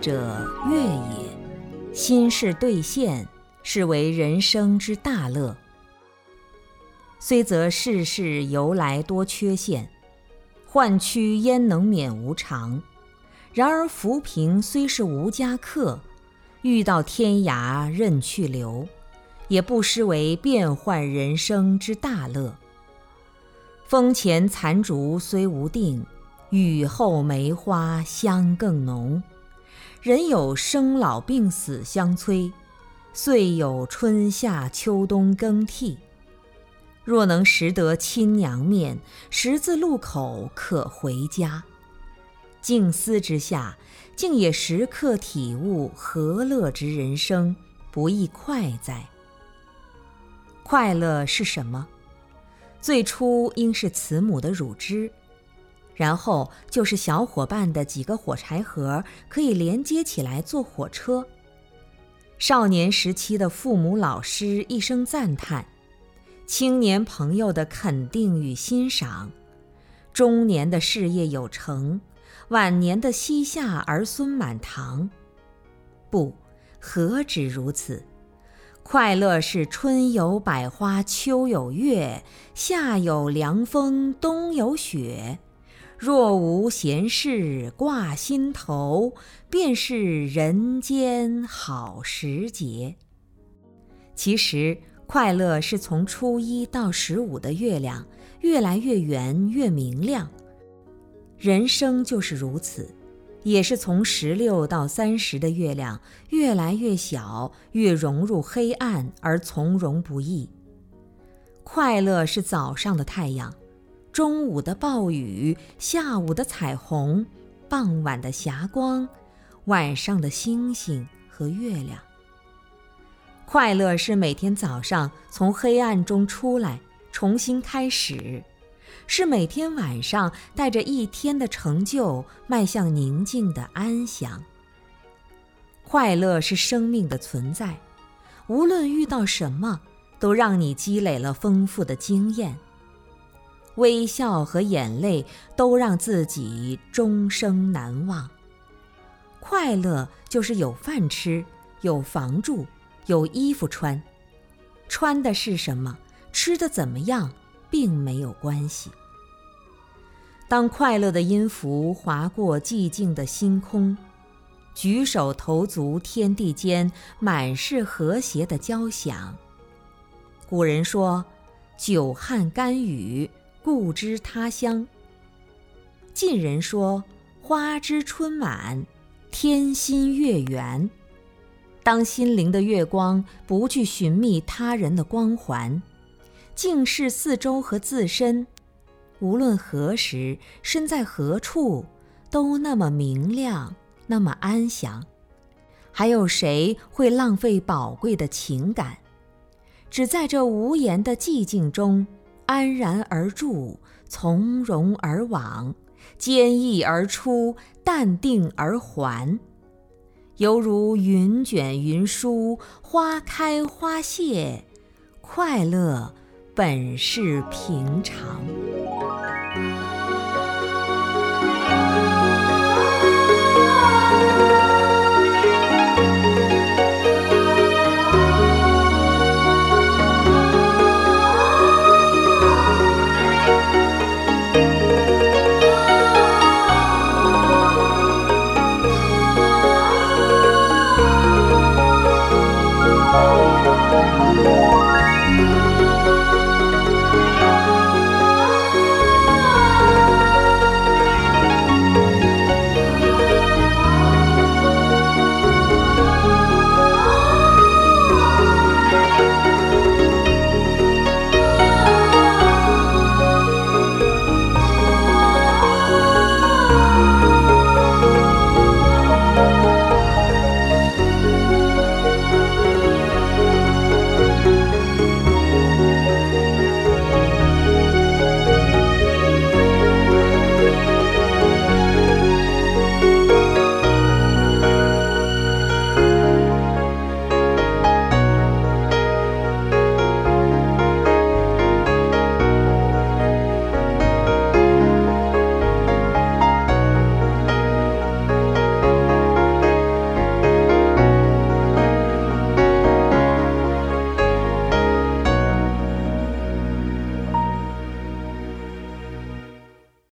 者，乐也。心事兑现，是为人生之大乐。虽则世事由来多缺陷，患躯焉能免无常？然而浮萍虽是无家客，遇到天涯任去留，也不失为变幻人生之大乐。风前残烛虽无定，雨后梅花香更浓。人有生老病死相催，岁有春夏秋冬更替。若能识得亲娘面，十字路口可回家。静思之下，竟也时刻体悟何乐之人生，不亦快哉？快乐是什么？最初应是慈母的乳汁，然后就是小伙伴的几个火柴盒可以连接起来坐火车。少年时期的父母老师一声赞叹。青年朋友的肯定与欣赏，中年的事业有成，晚年的膝下儿孙满堂，不，何止如此？快乐是春有百花，秋有月，夏有凉风，冬有雪。若无闲事挂心头，便是人间好时节。其实。快乐是从初一到十五的月亮越来越圆越明亮，人生就是如此，也是从十六到三十的月亮越来越小，越融入黑暗而从容不易。快乐是早上的太阳，中午的暴雨，下午的彩虹，傍晚的霞光，晚上的星星和月亮。快乐是每天早上从黑暗中出来，重新开始；是每天晚上带着一天的成就，迈向宁静的安详。快乐是生命的存在，无论遇到什么，都让你积累了丰富的经验。微笑和眼泪都让自己终生难忘。快乐就是有饭吃，有房住。有衣服穿，穿的是什么，吃的怎么样，并没有关系。当快乐的音符划过寂静的星空，举手投足，天地间满是和谐的交响。古人说：“久旱甘雨，故知他乡。”晋人说：“花枝春满，天心月圆。”当心灵的月光不去寻觅他人的光环，静视四周和自身，无论何时身在何处，都那么明亮，那么安详。还有谁会浪费宝贵的情感？只在这无言的寂静中，安然而住，从容而往，坚毅而出，淡定而还。犹如云卷云舒，花开花谢，快乐本是平常。oh Thank you.